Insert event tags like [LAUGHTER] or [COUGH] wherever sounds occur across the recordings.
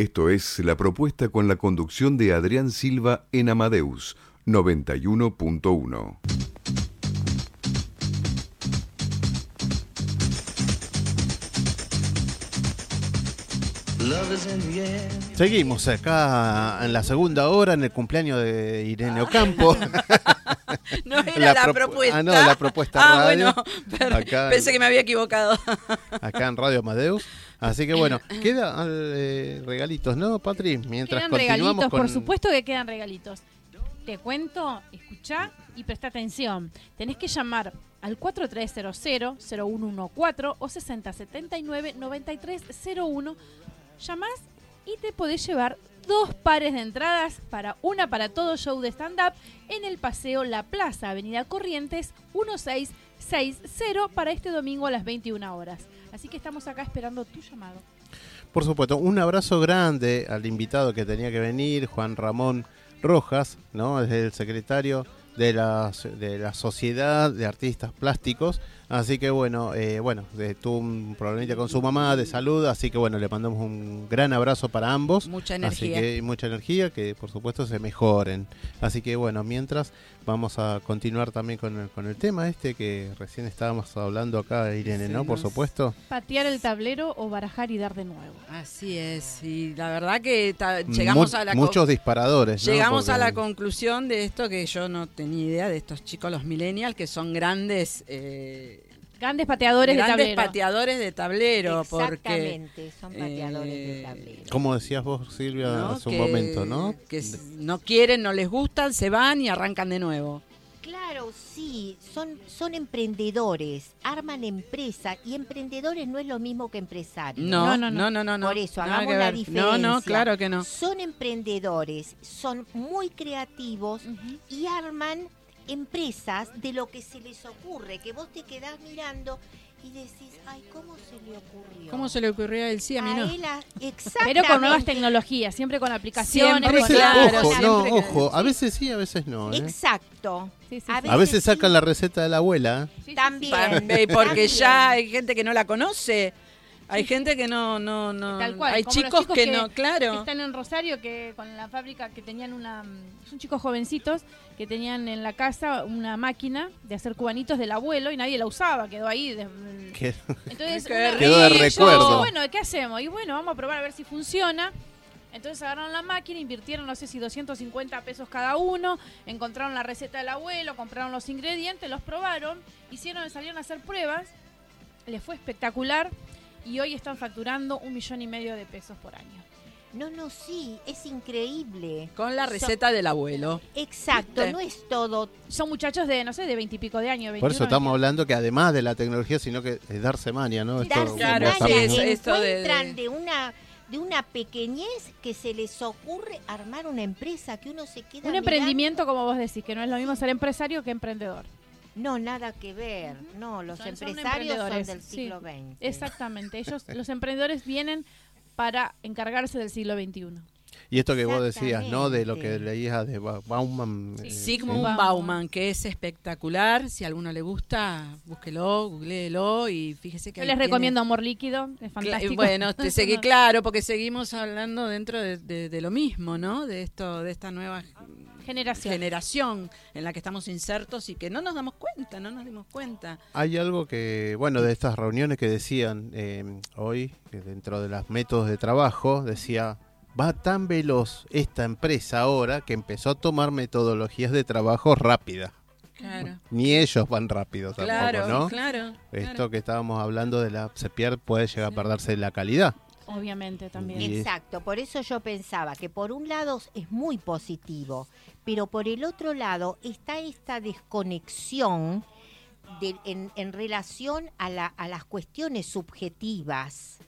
Esto es la propuesta con la conducción de Adrián Silva en Amadeus 91.1. Seguimos acá en la segunda hora en el cumpleaños de Irene Ocampo. [LAUGHS] no era la, propuesta. Ah, no, la propuesta ah, radio. Bueno, pensé que me había equivocado. acá en Radio Amadeus. Así que bueno, quedan eh, regalitos, ¿no, Patri? Mientras quedan continuamos regalitos, con... por supuesto que quedan regalitos. Te cuento, escucha y presta atención. Tenés que llamar al 4300-0114 o 6079-9301. Llamás y te podés llevar dos pares de entradas para una para todo show de stand-up en el Paseo La Plaza, Avenida Corrientes 1660 para este domingo a las 21 horas. Así que estamos acá esperando tu llamado. Por supuesto, un abrazo grande al invitado que tenía que venir, Juan Ramón Rojas, ¿no? Es el secretario de la, de la Sociedad de Artistas Plásticos. Así que bueno, eh, bueno, tuvo un problemita con su mamá de salud, así que bueno, le mandamos un gran abrazo para ambos. Mucha energía. Así que mucha energía, que por supuesto se mejoren. Así que bueno, mientras vamos a continuar también con el, con el tema este que recién estábamos hablando acá, Irene, ¿no? Por supuesto. Patear el tablero o barajar y dar de nuevo. Así es, y la verdad que ta- llegamos Mu- a la muchos disparadores. ¿no? Llegamos a la conclusión de esto que yo no tenía idea de estos chicos, los millennials, que son grandes, eh, Grandes pateadores grandes de tablero. pateadores de tablero. Porque, Exactamente, son pateadores de eh, tablero. Como decías vos, Silvia, ¿no? hace un Que- momento, ¿no? Que no quieren, no les gustan, se van y arrancan de nuevo. Claro, sí, son, son emprendedores, arman empresa y emprendedores no es lo mismo que empresarios. No, No, no, no, no, no. no. no, Por eso, hagamos la diferencia. No, no, claro que no. Son emprendedores, son muy creativos y arman empresas de lo que se les ocurre, que vos te quedás mirando y decís, ay, ¿cómo se le ocurrió? ¿Cómo se le ocurrió a él? Sí, a mí no. él a- exactamente. [LAUGHS] Pero con nuevas tecnologías, siempre con aplicaciones. Siempre, con claro, ojo, no, ojo, a veces sí, a veces no. ¿eh? Exacto. Sí, sí, A veces sí. sacan la receta de la abuela. ¿eh? Sí, sí, sí. También. Eh, Porque También. ya hay gente que no la conoce. Hay gente que no, no, no. Tal cual. Hay chicos, que, no, que claro. Están en Rosario que con la fábrica que tenían una. Son chicos jovencitos que tenían en la casa una máquina de hacer cubanitos del abuelo y nadie la usaba, quedó ahí. de- Que- Entonces, [LAUGHS] Qué una- Quedó de recuerdo. Bueno, ¿qué hacemos? Y bueno, vamos a probar a ver si funciona. Entonces agarraron la máquina, invirtieron no sé si 250 pesos cada uno, encontraron la receta del abuelo, compraron los ingredientes, los probaron, hicieron, salieron a hacer pruebas, les fue espectacular y hoy están facturando un millón y medio de pesos por año. No, no, sí, es increíble. Con la receta del abuelo. Exacto, ¿Viste? no es todo. Son muchachos de, no sé, de veintipico de años. Por eso 21, estamos hablando que además de la tecnología, sino que es darse mania, ¿no? Esto, Darse Claro, maña, sí, estamos- eso- esto de- encuentran de una de una pequeñez que se les ocurre armar una empresa que uno se queda Un mirando. emprendimiento, como vos decís, que no es lo mismo ser empresario que emprendedor. No, nada que ver. No, los Son- empresarios son, del sí. siglo XX. Exactamente. Ellos, los emprendedores vienen para encargarse del siglo XXI. Y esto que vos decías, ¿no? De lo que leías de Ba- Bauman. Sí. eh, Sigmund Bauman. Bauman, que es espectacular. Si a alguno le gusta, búsquelo, googleelo y fíjese que Yo les tiene- recomiendo Amor Líquido, es Cla- fantástico. Bueno, te seguí [LAUGHS] claro, porque seguimos hablando dentro de, de- de lo mismo, ¿no? De esto, de esta nueva Generación. generación en la que estamos insertos y que no nos damos cuenta, no nos dimos cuenta. Hay algo que, bueno, de estas reuniones que decían eh, hoy, que dentro de los métodos de trabajo, decía, va tan veloz esta empresa ahora que empezó a tomar metodologías de trabajo rápidas. Claro, Ni ellos van rápido tampoco, claro, ¿no? claro. Esto claro. que estábamos hablando de la se pierde, puede llegar a perderse la calidad. Obviamente también. Exacto, por eso yo pensaba que por un lado es muy positivo, pero por el otro lado está esta desconexión de- en, en relación a, la- a las cuestiones subjetivas.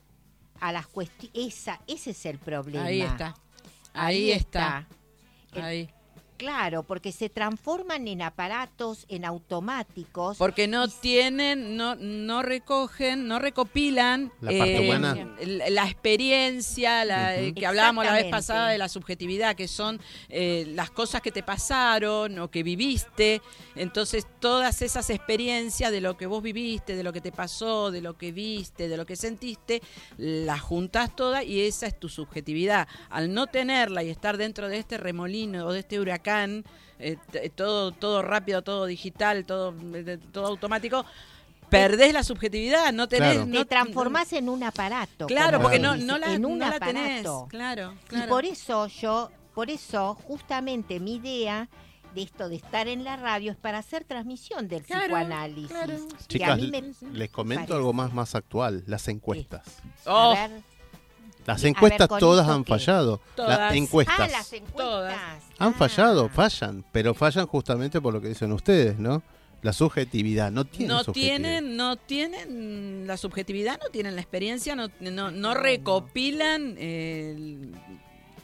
A las cuesti- esa, ese es el problema. Ahí está. Ahí, está. Ahí. Claro, porque se transforman en aparatos, en automáticos. Porque no tienen, no, no recogen, no recopilan La parte eh, humana. la, la experiencia, la, eh, que hablábamos la vez pasada de la subjetividad, que son eh, las cosas que te pasaron o que viviste. Entonces, todas esas experiencias de lo que vos viviste, de lo que te pasó, de lo que viste, de lo que sentiste, las juntas todas y esa es tu subjetividad. Al no tenerla y estar dentro de este remolino o de este huracán, eh, t- todo, todo rápido, todo digital, todo, eh, todo automático, perdés la subjetividad, no tenés... Claro. te no- transformás en un aparato. Claro, porque no, no la, en no un la tenés. aparato. Claro, Y claro. por eso yo, por eso justamente mi idea de esto de estar en la radio es para hacer transmisión del Claro, psicoanálisis. claro. Que a Chicas, mí me- les comento parece. algo más, más actual, las encuestas. Oh, A ver, Las ver, encuestas todas han fallado. Todas. Las encuestas ah, las encuestas. Todas. han Ah. fallado, fallan, pero fallan justamente por lo que dicen ustedes, ¿no? La subjetividad, no tienen no subjetividad. tienen, no tienen la subjetividad, no tienen la experiencia, no, no, no recopilan, eh,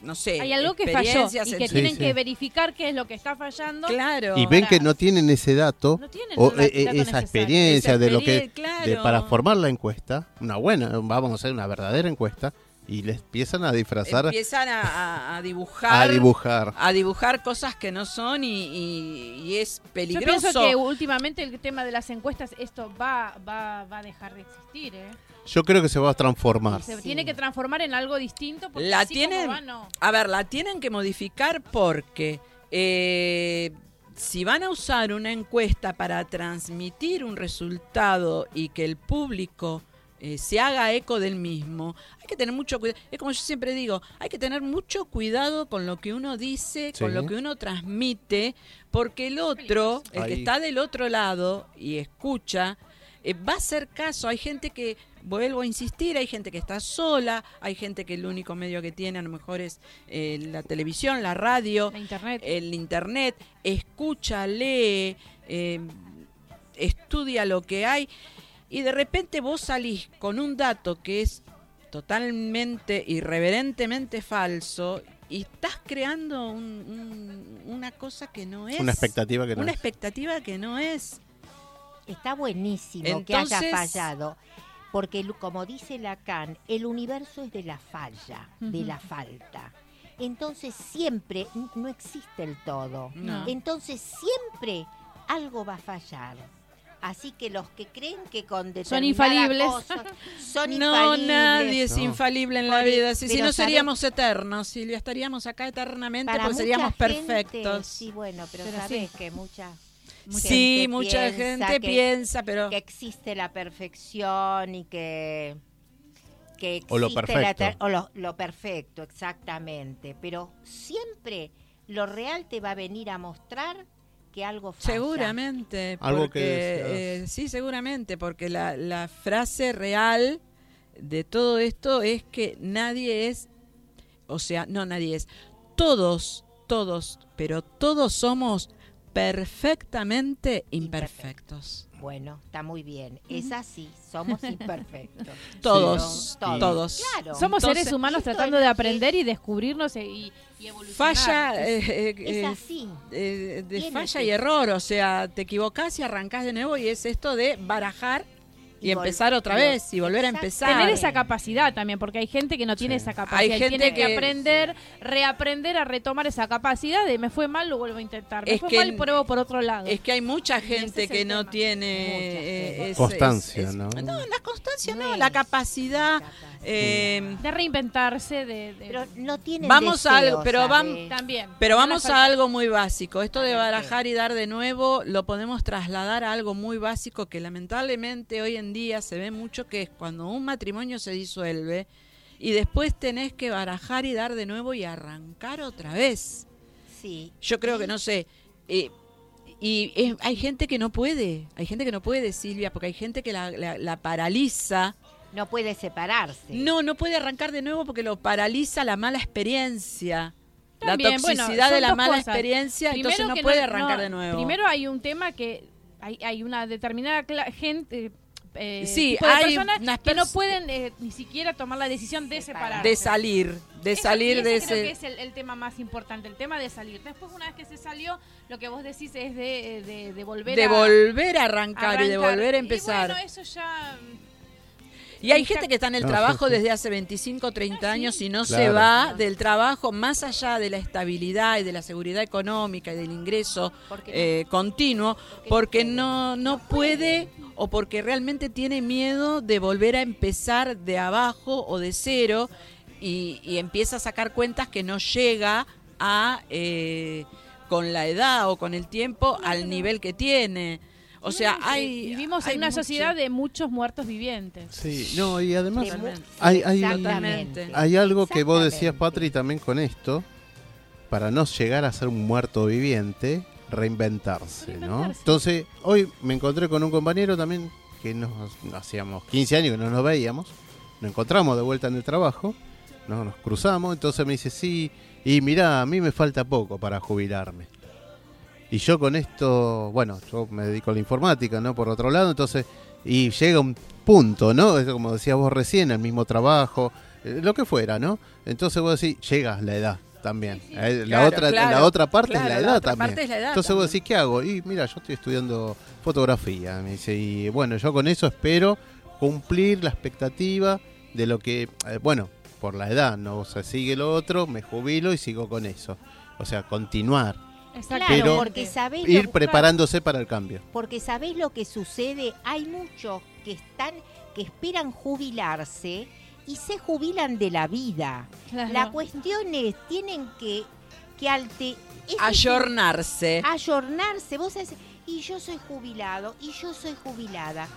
no sé, Hay algo que falló y que tienen Sí, que verificar qué es lo que está fallando. Claro. Y ven Ahora, que no tienen ese dato No tienen o la- eh, dato esa experiencia Esa de lo que de- claro. para formar la encuesta, una buena, vamos a hacer una verdadera encuesta y les empiezan a disfrazar, Empiezan a, a- a [LAUGHS] dibujar. a dibujar. a dibujar cosas que no son y, y- y es Yo peligroso. pienso que últimamente el tema de las encuestas, esto va, va, va a dejar de existir. ¿eh? Yo creo que se va a transformar. Se Sí. tiene que transformar en algo distinto. Porque La así como tienen- va, no. A ver, la tienen que modificar porque eh, si van a usar una encuesta para transmitir un resultado y que el público eh, se haga eco del mismo, que tener mucho cuidado. Es como yo siempre digo, hay que tener mucho cuidado con lo que uno dice, con lo que uno transmite, porque el otro, el que está del otro lado y escucha, eh, va a hacer caso. Hay gente que, vuelvo a insistir, hay gente que está sola, hay gente que el único medio que tiene a lo mejor es eh, la televisión, la radio, La internet. el internet, escucha, lee, eh, estudia lo que hay y de repente vos salís con un dato que es totalmente, irreverentemente falso y estás creando un- un- una cosa que no es. Una expectativa que no Una es. expectativa que no es. Está buenísimo que haya fallado. Porque, como dice Lacan, el universo es de la falla, de la falta. Entonces siempre no existe el todo. No. Entonces siempre algo va a fallar. Así que los que creen que con determinada infalibles. cosa son No, infalibles. nadie es No. infalible en la Por- vida. Si, no ¿sabe? seríamos eternos, Silvia, estaríamos acá eternamente porque mucha seríamos gente, perfectos. Sí, bueno, pero, Pero sabes que mucha, mucha sí, gente mucha piensa gente que- piensa, pero que existe la perfección y que que existe O lo la perfecto. o lo, lo perfecto exactamente pero siempre lo real te va a venir a mostrar que algo falla seguramente. Algo porque, que eh, sí, seguramente, porque la, la frase real de todo esto es que nadie es, o sea, no nadie es, todos, todos, pero todos somos perfectamente imperfectos. Bueno está muy bien. Es así somos imperfectos. [LAUGHS] Todos, Pero todos. claro. Somos Entonces, seres humanos tratando de aprender y descubrirnos e- y, y evolucionar. Falla, eh, eh, es eh, así. eh, de falla y error, o sea, te equivocás y arrancás de nuevo y es esto de barajar y, empezar otra vez y volver a empezar. Tener esa capacidad también, porque hay gente que no tiene Sí. esa capacidad. Hay gente tiene que, que- aprender, reaprender a retomar esa capacidad de me fue mal, lo vuelvo a intentar. Me Es fue que mal, pruebo por otro lado. Es que hay mucha gente es que no tema. tiene eh, Constancia, es- ¿no? No, la constancia no, No la capacidad. Eh, de reinventarse, de, de- pero no tienen Vamos a algo, pero vam- también. pero vamos a algo muy básico. Esto de barajar y dar de nuevo lo podemos trasladar a algo muy básico que lamentablemente hoy en día se ve mucho que es cuando un matrimonio se disuelve y después tenés que barajar y dar de nuevo y arrancar otra vez. sí Yo creo que no sé. eh, y es- hay gente que no puede, hay gente que no puede, Silvia, porque hay gente que la, la- la paraliza. no puede separarse No, no puede arrancar de nuevo porque lo paraliza la mala experiencia. También, la toxicidad de la mala cosas. experiencia, Primero entonces no puede arrancar de nuevo. Primero hay un tema que hay, hay una determinada gente, eh, Sí, tipo de hay personas unas que no pueden eh, ni siquiera tomar la decisión de separarse. de salir, de Eso- salir y de ese creo que es el, el tema más importante, el tema de salir. Después, una vez que se salió, lo que vos decís es de, de, de volver de a volver a arrancar, y de volver a Y empezar. bueno, eso ya... Y hay gente que está en el trabajo desde hace 25, 30 años y no se va del trabajo más allá de la estabilidad y de la seguridad económica y del ingreso eh, continuo, porque no, no puede. o porque realmente tiene miedo de volver a empezar de abajo o de cero y, y empieza a sacar cuentas que no llega a eh, con la edad o con el tiempo al nivel que tiene. O sea, hay Vivimos hay en una mucho. sociedad de muchos muertos vivientes. Sí, no, y además hay, hay, Exactamente. hay algo que vos decías. Patri, también con esto, para no llegar a ser un muerto viviente, reinventarse, ¿no? Entonces, hoy me encontré con un compañero también que nos hacíamos 15 años que no nos veíamos, nos encontramos de vuelta en el trabajo, ¿no? nos cruzamos, entonces me dice, sí, y mirá, a mí me falta poco para jubilarme. Y yo con esto, bueno, yo me dedico a la informática, ¿no? Por otro lado, entonces, y llega un punto, ¿no? Es como decías vos recién, el mismo trabajo, eh, lo que fuera, ¿no? Entonces vos decís, llega la edad también. Eh, la, Claro, otra, claro, la otra parte claro, es la la edad otra también. parte es la edad Entonces vos también. decís, ¿qué hago? Y mira, yo estoy estudiando fotografía, me dice, y bueno, yo con eso espero cumplir la expectativa de lo que, eh, bueno, por la edad, ¿no? O sea, sigue lo otro, me jubilo y sigo con eso. O sea, continuar, Claro, Pero- porque sabés ir preparándose para el cambio. porque sabés lo que sucede, hay muchos que están que esperan jubilarse y se jubilan de la vida. Claro. La cuestión es tienen que que alte ayornarse. ayornarse. Vos decís, y yo soy jubilado, y yo soy jubilada.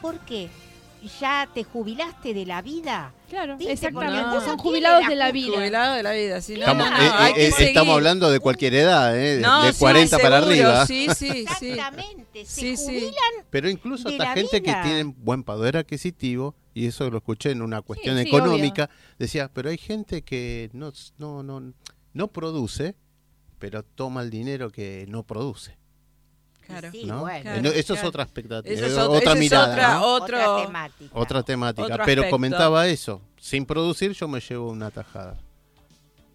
¿Por qué? ¿Ya te jubilaste de la vida? Claro, Viste, exactamente. Son jubilados la de la vida. Jubilado de la vida, sí, no, Estamos, no, no, eh, hay eh, que eh, seguir. estamos hablando de cualquier edad, ¿eh? No, de sí, 40 para seguro, arriba. Sí, sí, sí. Exactamente. Se Sí, sí. jubilan Pero incluso de hasta la gente vida. que tiene buen poder adquisitivo, y eso lo escuché en una cuestión sí, económica, decía, pero hay gente que no, no, no, no produce, pero toma el dinero que no produce. Claro. Sí, ¿no? bueno. Claro, No, eso es claro. otra expectativa, Eso es eh, ot- otra es mirada, otra- ¿no? otro- otra temática. otra temática. Otro pero comentaba eso, sin producir yo me llevo una tajada.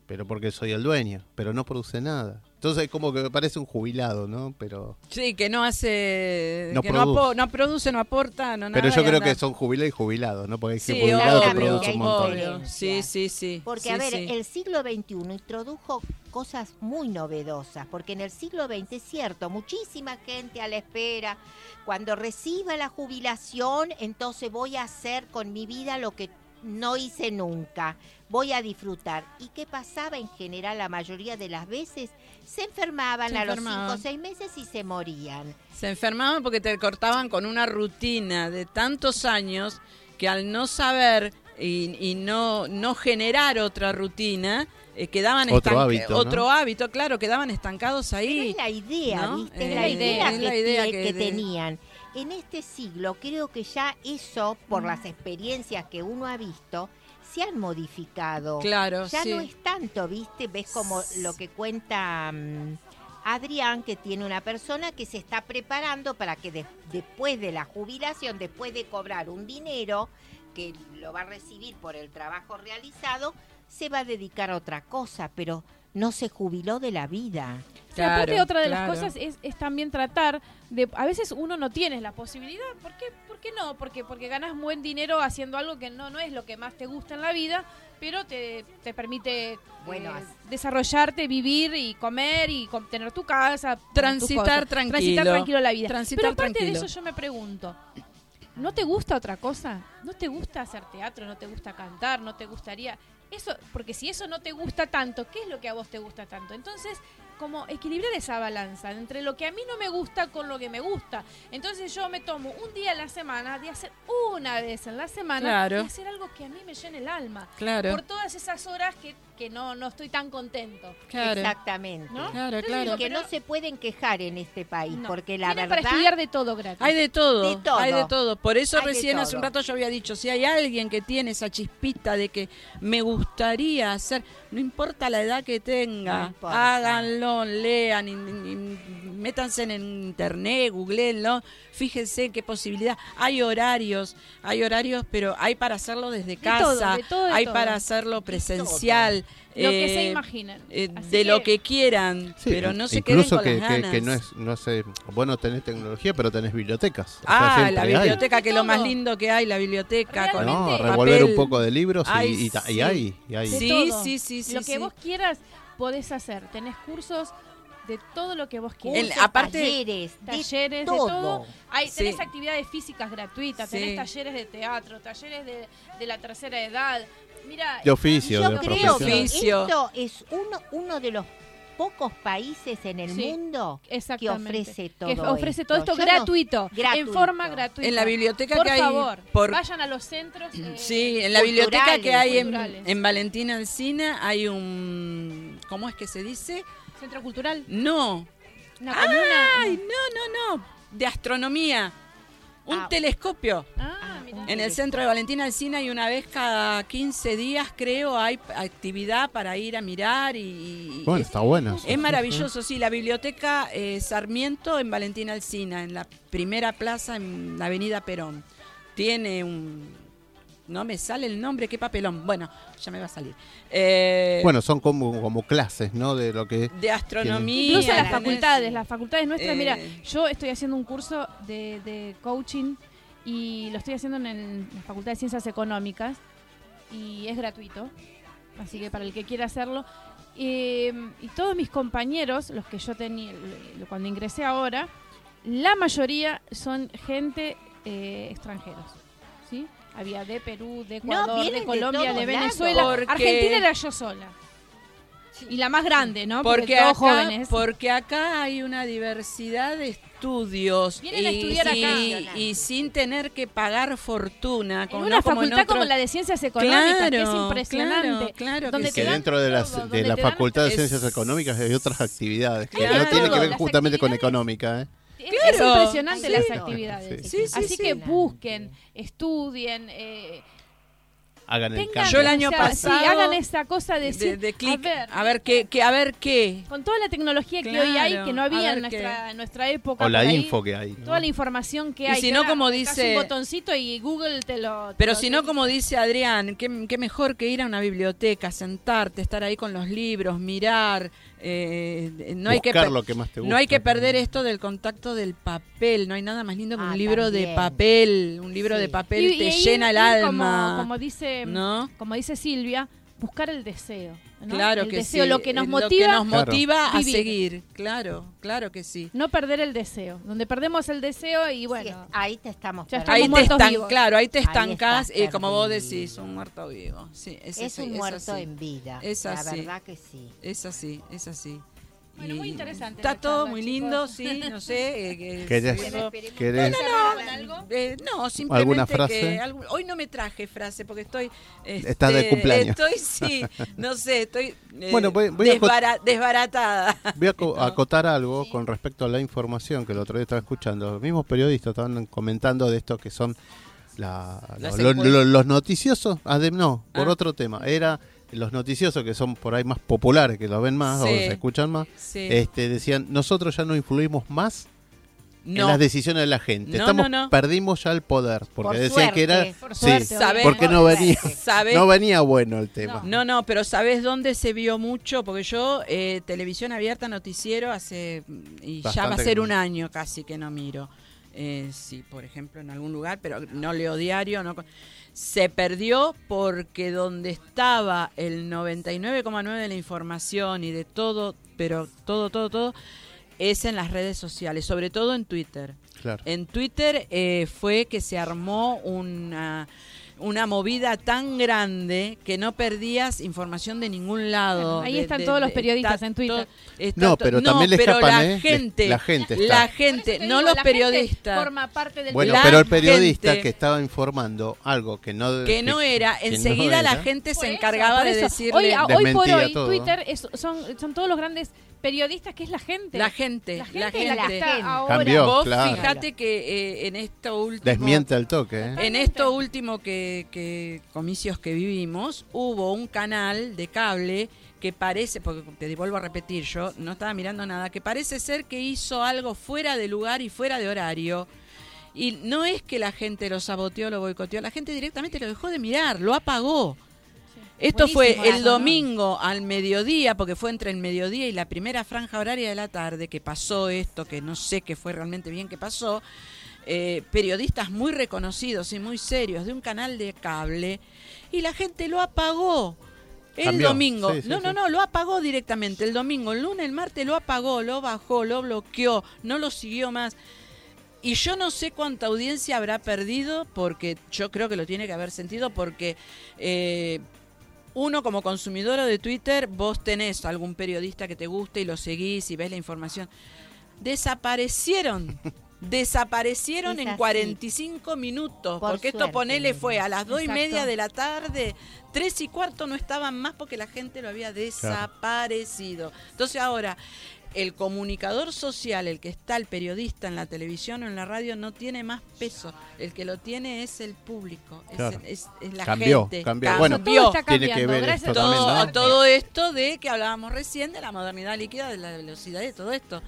Pero porque soy el dueño, pero no produce nada. Entonces es como que me parece un jubilado, ¿no? Pero, Sí, que no hace. No que no, produce. apo- no produce, no aporta, no pero nada. yo y creo anda. que son jubilados y jubilados, ¿no? Porque Sí, jubilados que obvio, producen hay un montón. obvio. Sí, sí, sí. Porque, Sí, a ver, sí. el siglo XXI introdujo cosas muy novedosas, porque en el siglo XX es cierto, muchísima gente a la espera, cuando reciba la jubilación, entonces voy a hacer con mi vida lo que no hice nunca, voy a disfrutar. ¿Y qué pasaba en general la mayoría de las veces? Se enfermaban Se a los enfermaban. cinco o seis meses y se morían. Se enfermaban porque te cortaban con una rutina de tantos años que al no saber y, y no, no generar otra rutina, eh, quedaban Otro hábito, ¿no? otro hábito, claro, quedaban estancados Pero ahí. es la idea, ¿no? ¿viste? Eh, Es la idea, es que, la idea que tenían. En este siglo creo que ya eso, por las experiencias que uno ha visto, se han modificado. Claro, ya sí. no es tanto, ¿viste? Ves como lo que cuenta mm, Adrián, que tiene una persona que se está preparando para que de- después de la jubilación, después de cobrar un dinero que lo va a recibir por el trabajo realizado, se va a dedicar a otra cosa, pero no se jubiló de la vida. Sí, aparte Claro, otra de claro. las cosas es, es también tratar de a veces uno no tiene la posibilidad ¿por qué, ¿Por qué no? porque porque ganas buen dinero haciendo algo que no no es lo que más te gusta en la vida pero te, te permite Bueno, eh, desarrollarte vivir y comer y tener tu casa Transitar tranquilo. transitar tranquilo la vida Transitar pero aparte tranquilo. de eso yo me pregunto ¿No te gusta otra cosa? ¿No te gusta hacer teatro? ¿No te gusta cantar? ¿No te gustaría? Eso, porque si eso no te gusta tanto, ¿qué es lo que a vos te gusta tanto? Entonces, como equilibrar esa balanza entre lo que a mí no me gusta con lo que me gusta. Entonces yo me tomo un día a la semana de hacer una vez en la semana Claro. y hacer algo que a mí me llene el alma. Claro. Por todas esas horas que, que no, no estoy tan contento. Claro. Exactamente. ¿No? Claro, Entonces claro. digo, que pero- no se pueden quejar en este país, no. porque la Tienen verdad... para estudiar de todo gratis. Hay de todo, De todo. hay de todo. Por eso Hay recién hace un rato yo había dicho, si hay alguien que tiene esa chispita de que me gustaría hacer, no importa la edad que tenga, háganlo, lean, in- in- métanse en internet, googleenlo, fíjense qué posibilidad. Hay horarios, hay horarios, pero hay para hacerlo desde casa, todo, de todo, de hay todo. para hacerlo presencial. Lo que se eh, imaginen. eh, de lo que quieran, Sí, pero no se queden incluso con que, las que- ganas. que no es, no sé, bueno tenés tecnología, pero tenés bibliotecas. O sea, Ah, la hay. biblioteca, que es lo más lindo que hay, la biblioteca. Con No, revolver papel. un poco de libros y, Ay, y sí. hay, y hay. Sí, sí, sí, sí, Lo que sí. vos quieras podés hacer. Tenés cursos de todo lo que vos quieras. El- aparte- talleres, de talleres, de todo. todo. Hay, tenés Sí. actividades físicas gratuitas, Sí. tenés talleres de teatro, talleres de, de la tercera edad. Mira, De oficio, Yo de creo que esto es uno, uno de los pocos países en el Sí, mundo que ofrece todo que ofrece todo esto. esto Yo no- gratuito, en forma gratuita. En la biblioteca por que hay favor, por- vayan a los centros. eh, Sí, en la biblioteca que hay en, en Valentina Alcina hay un... ¿Cómo es que se dice? Centro cultural, No. una comuna. Ay, no, no, no. De astronomía. Un Ah. telescopio. Ah, mirá. En el centro de Valentina Alcina y una vez cada 15 días, creo, hay actividad para ir a mirar y... y- Bueno, es, está bueno. es maravilloso, sí. La biblioteca eh, Sarmiento en Valentina Alcina, en la primera plaza en la avenida Perón. Tiene un... No me sale el nombre, qué papelón. Bueno, ya me va a salir. Eh, Bueno, son como, como clases, ¿no? De lo que... de astronomía. Incluso las facultades, las facultades nuestras, Eh. mira, yo estoy haciendo un curso de, de coaching y lo estoy haciendo en el- la Facultad de Ciencias Económicas y es gratuito, así que para el que quiera hacerlo. Eh, y todos mis compañeros, los que yo tenía cuando ingresé ahora, la mayoría son gente eh, extranjeros, ¿sí? Había de Perú, de No, Ecuador, vienen de de Colombia, de, todos Venezuela. Porque- Argentina era yo sola. Y la más grande, ¿no? Porque todos acá, jóvenes. porque acá hay una diversidad de estudios Vienen a y, estudiar acá. y- y sin tener que pagar fortuna. en como, una no como en facultad otro- como la de Ciencias Económicas, que es impresionante. claro, claro donde que Que dentro de, las, todo, de la Facultad de Es- Ciencias Económicas hay otras actividades que Claro. no tienen que ver justamente con económica, ¿eh? Es, Claro. es impresionante Sí. las actividades. Sí, sí, Así sí. que busquen, estudien, eh, Hagan el tengan, cambio. Yo el año o sea, pasado- sí, hagan esa cosa de de, decir, de clic, a ver, qué, que, a ver qué. con toda la tecnología que Claro, hoy hay, que no a había en qué. nuestra, en nuestra época. O la ahí, info que hay. ¿no? Toda la información que Y hay. si que no, como dice- un botoncito y Google te lo... te Pero lo- si no, como dice Adrián, qué, qué mejor que ir a una biblioteca, sentarte, estar ahí con los libros, mirar. Eh, no hay que lo que más te gusta. No hay que perder esto del contacto del papel. No hay nada más lindo que Ah, un libro de papel. Un libro Sí. de papel Y- te y llena el alma. Como, como dice, ¿No? como dice Silvia, buscar el deseo. ¿no? Claro el que deseo, sí. lo que nos eh, motiva, nos Claro. motiva a Vivir. seguir. Claro, claro que sí. no perder el deseo. Donde perdemos el deseo y Sí, bueno, ahí te estamos Ya. Ahí te están, vivos. claro, ahí te Ahí estancas estás y como vos decís, un muerto vivo. Sí, es, Es así, un es muerto así. en vida. Es La así. verdad que sí. Es así, es así. Bueno, muy interesante Está todo charla, muy chicos. lindo, sí, no sé. eh, [LAUGHS] que ¿Querés- querés-. Eh, no, simplemente ¿Alguna que frase? algún- hoy no me traje frase porque estoy este, Estás de cumpleaños. Estoy sí, no sé, estoy eh, Bueno, voy- desbara- desbaratada. Voy a No. acotar algo con respecto a la información que el otro día estaba escuchando. Los mismos periodistas estaban comentando de esto que son la- lo- lo- los noticiosos. adem- no, por Ah. otro tema. Era los noticiosos que son por ahí más populares, que los ven más o se escuchan más. Sí. Este, decían, nosotros ya no influimos más en las decisiones de la gente. No, Estamos, no, no. perdimos ya el poder. Porque Por decían que era... suerte. Por sí, porque no venía, no venía bueno el tema. No, no, pero ¿sabes dónde se vio mucho? Porque yo, eh, televisión abierta, noticiero, hace. Y ya va a ser un año casi que no miro. Eh, sí, por ejemplo, en algún lugar, pero no leo diario. no Se perdió porque donde estaba el 99,9 de la información y de todo, pero todo, todo, todo, es en las redes sociales, sobre todo en Twitter. Claro. En Twitter eh, fue que se armó una, una movida tan grande que no perdías información de ningún lado. Ahí De- están de- todos los periodistas está en Twitter. está No, pero también le pero escapan, la ¿eh? Le- gente, la gente está. la eso gente, te no digo, los la gente periodistas. Forma parte del Bueno, pero el periodista gente- que estaba informando algo que no que no era, que no enseguida la gente Por se eso, encargaba por de eso. decirle Hoy, a- hoy por hoy, todo. Twitter es- son, son todos los grandes periodistas que es la gente. la gente, La gente, la es la que gente. está gente. ahora. Cambió. Vos claro. fíjate que eh, en esto último desmiente al toque, ¿eh? En esto último que, que comicios que vivimos, hubo un canal de cable que parece, porque te vuelvo a repetir, yo no estaba mirando nada, que parece ser que hizo algo fuera de lugar y fuera de horario. Y no es que la gente lo saboteó, lo boicoteó, la gente directamente lo dejó de mirar, lo apagó. Esto fue el eso, ¿no? domingo al mediodía, porque fue entre el mediodía y la primera franja horaria de la tarde que pasó esto, que no sé qué fue realmente bien que pasó. eh, periodistas muy reconocidos y muy serios de un canal de cable y la gente lo apagó. El Cambió. domingo. Sí, sí, no, no, no, lo apagó directamente. El domingo, el lunes, el martes lo apagó, lo bajó, lo bloqueó, no lo siguió más. Y yo no sé cuánta audiencia habrá perdido, porque yo creo que lo tiene que haber sentido, porque eh, uno como consumidor de Twitter, vos tenés algún periodista que te guste y lo seguís y ves la información. Desaparecieron. [LAUGHS] Desaparecieron Es en así. 45 minutos. Por porque esto ponele fue a las dos y media de la tarde, tres y cuarto no estaban más porque la gente lo había desaparecido. Entonces ahora, el comunicador social, el que está, el periodista en la televisión o en la radio, no tiene más peso. El que lo tiene es el público, es, Claro. es- es la Cambió, gente. cambió. Bueno, Todo está tiene que cambiando, ver gracias esto a también, todo, ¿no? todo esto de que hablábamos recién de la modernidad líquida, de la velocidad de todo esto.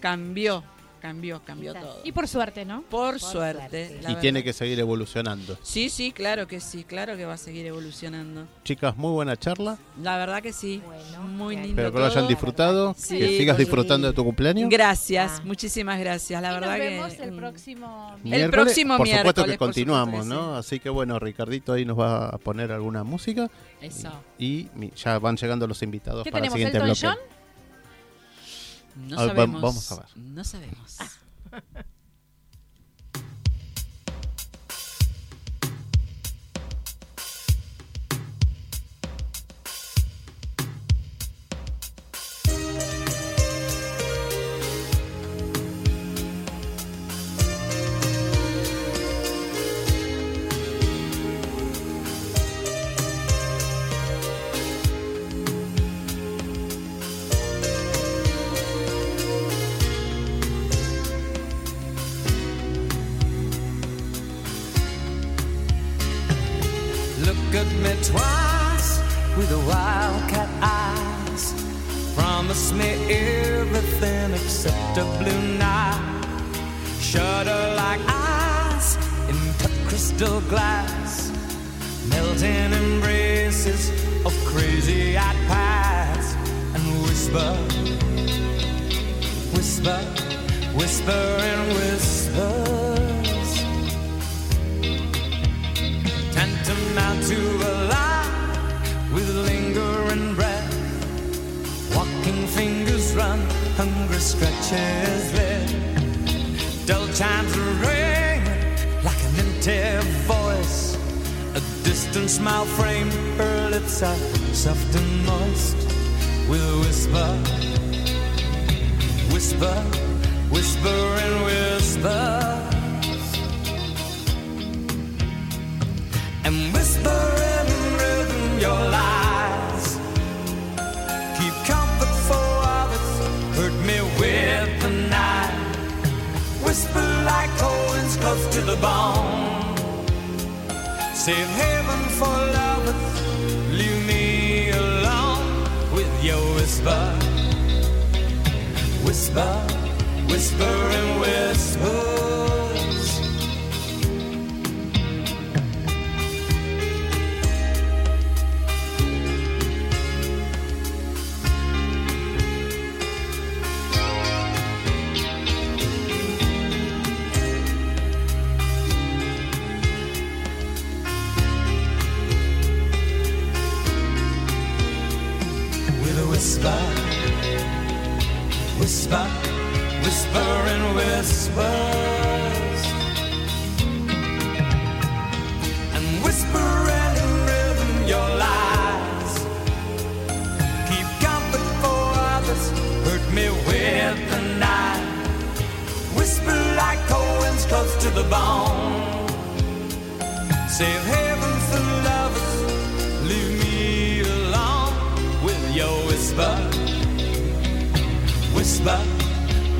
Cambió, cambió, cambió Quizás. todo. Y por suerte, ¿no? Por, Por suerte. Y tiene que seguir evolucionando. Sí, sí, claro que sí, claro que va a seguir evolucionando. Chicas, muy buena charla. La verdad que sí. Bueno, Muy lindo. Espero que lo hayan disfrutado. Sí, que sigas disfrutando de tu cumpleaños. Gracias, Ah. muchísimas gracias. La y verdad nos que vemos el mm, próximo El próximo por supuesto miércoles, que por continuamos, supuesto que ¿no? Así que bueno, Ricardito ahí nos va a poner alguna música Eso. y ya van llegando los invitados ¿Qué para el siguiente ¿Elton bloque. John? No Ah, va- sabemos. vamos a ver. No sabemos. [LAUGHS] crystal glass. Melting embraces of crazy eyed past. And whisper, whisper, whisper and whispers tantamount to a lie with lingering breath. Walking fingers run, hungry stretches led. Dull chimes ring like an empty. A distant smile framed her lips are soft and moist a whisper, whisper, whisper and whisper. and whisper in rhythm your lies. Keep comfort for others, hurt me with the night. Whisper like coins close to the bone. Save heaven for lovers, leave me alone with your whisper. Whisper, whisper and whispers. Me with the night. Whisper like coins close to the bone. Save heaven for lovers, leave me alone with your whisper, whisper,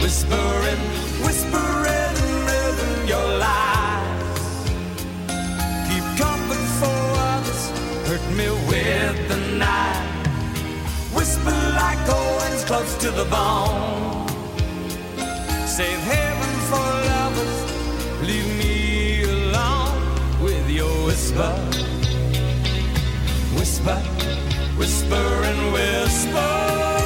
whispering, whispering rhythm your lies. Keep comfort for others, hurt me with the night close to the bone. Save heaven for lovers, leave me alone with your whisper, whisper, whisper and whisper.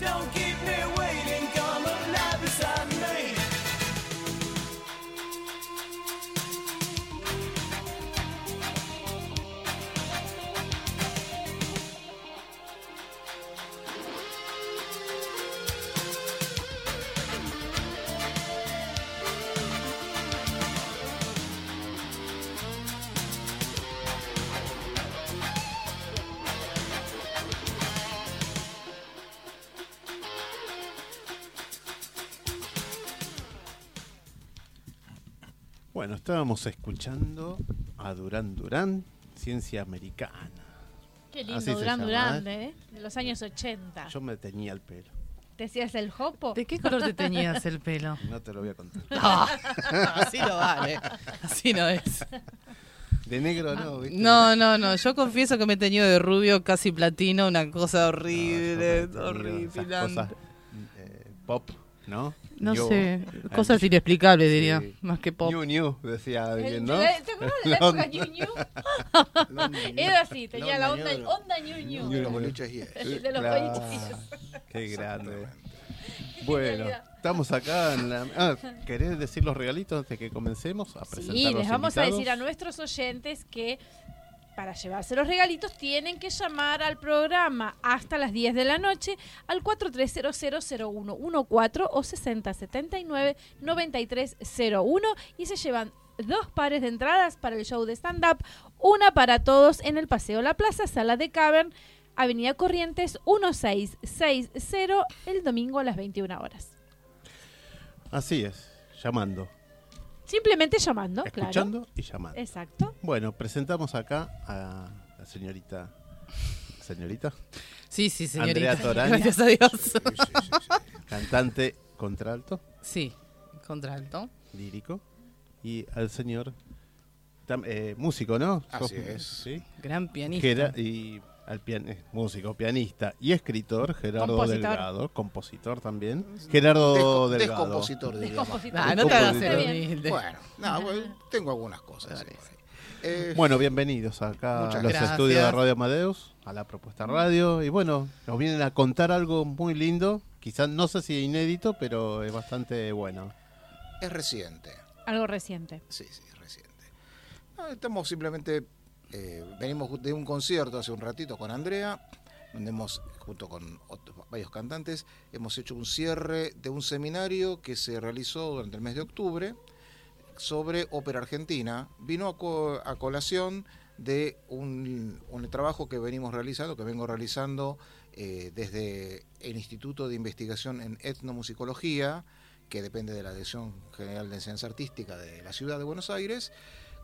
Don't get estábamos escuchando a Durán Durán, Ciencia Americana. Qué Así lindo, se Durán Durán, ¿eh? De los años 80. Yo me tenía el pelo, ¿Te hacías el hopo? ¿De qué color te teñías el pelo? no te lo voy a contar. [LAUGHS] No, así no vale. Así no es. De negro no, ¿viste? No, no, no. Yo confieso que me he teñido de rubio casi platino, una cosa No, horrible, esas horripilante. cosas, eh, pop, ¿no? No Yo- sé, cosas inexplicables diría, más que pop. New New, decía alguien, ¿no? ¿Te acuerdas de la [LAUGHS] época Ñu [LAUGHS] Ñu? Era así, tenía la onda, onda Ñu Ñu. Ñu. Los boliches. De los Claro. pollitos. Qué grande. Bueno, estamos acá en la... Ah, ¿querés decir los regalitos antes de que comencemos a presentar Sí, les vamos a decir a nuestros oyentes que para llevarse los regalitos tienen que llamar al programa hasta las 10 de la noche al 43000114 o 6079-9301 y se llevan dos pares de entradas para el show de stand-up, una para todos en el Paseo La Plaza, Sala de Cavern, Avenida Corrientes 1660, el domingo a las 21 horas. Así es, llamando, Simplemente llamando, escuchando y llamando. Exacto. Bueno, presentamos acá a la señorita... ¿Señorita? Sí, sí, señorita. Andrea Torani. Gracias a Dios. Sí, sí, sí, sí. Cantante contralto, Sí, contralto. lírico. Y al señor... tam- eh, músico, ¿no? Así Sos- es. Sí. Gran pianista. Gera- y al pian eh, músico, pianista y escritor, Gerardo Compositor. Delgado, compositor también. Gerardo Desco- Delgado. Descompositor. Descompositor. Ah, no te hagas. Bueno, no, bueno, tengo algunas cosas. Eh, Bueno, bienvenidos acá a los gracias. estudios de Radio Amadeus, a la propuesta radio. Y bueno, nos vienen a contar algo muy lindo. Quizás no sé si inédito, pero es bastante bueno. es reciente. Algo reciente. Sí, sí, es reciente. No, estamos simplemente, eh, venimos de un concierto hace un ratito con Andrea, donde hemos, junto con varios cantantes, hemos hecho un cierre de un seminario que se realizó durante el mes de octubre sobre ópera argentina. Vino a, co- a colación de un, un trabajo que venimos realizando, que vengo realizando eh, desde el Instituto de Investigación en Etnomusicología, que depende de la Dirección General de Enseñanza Artística de la Ciudad de Buenos Aires,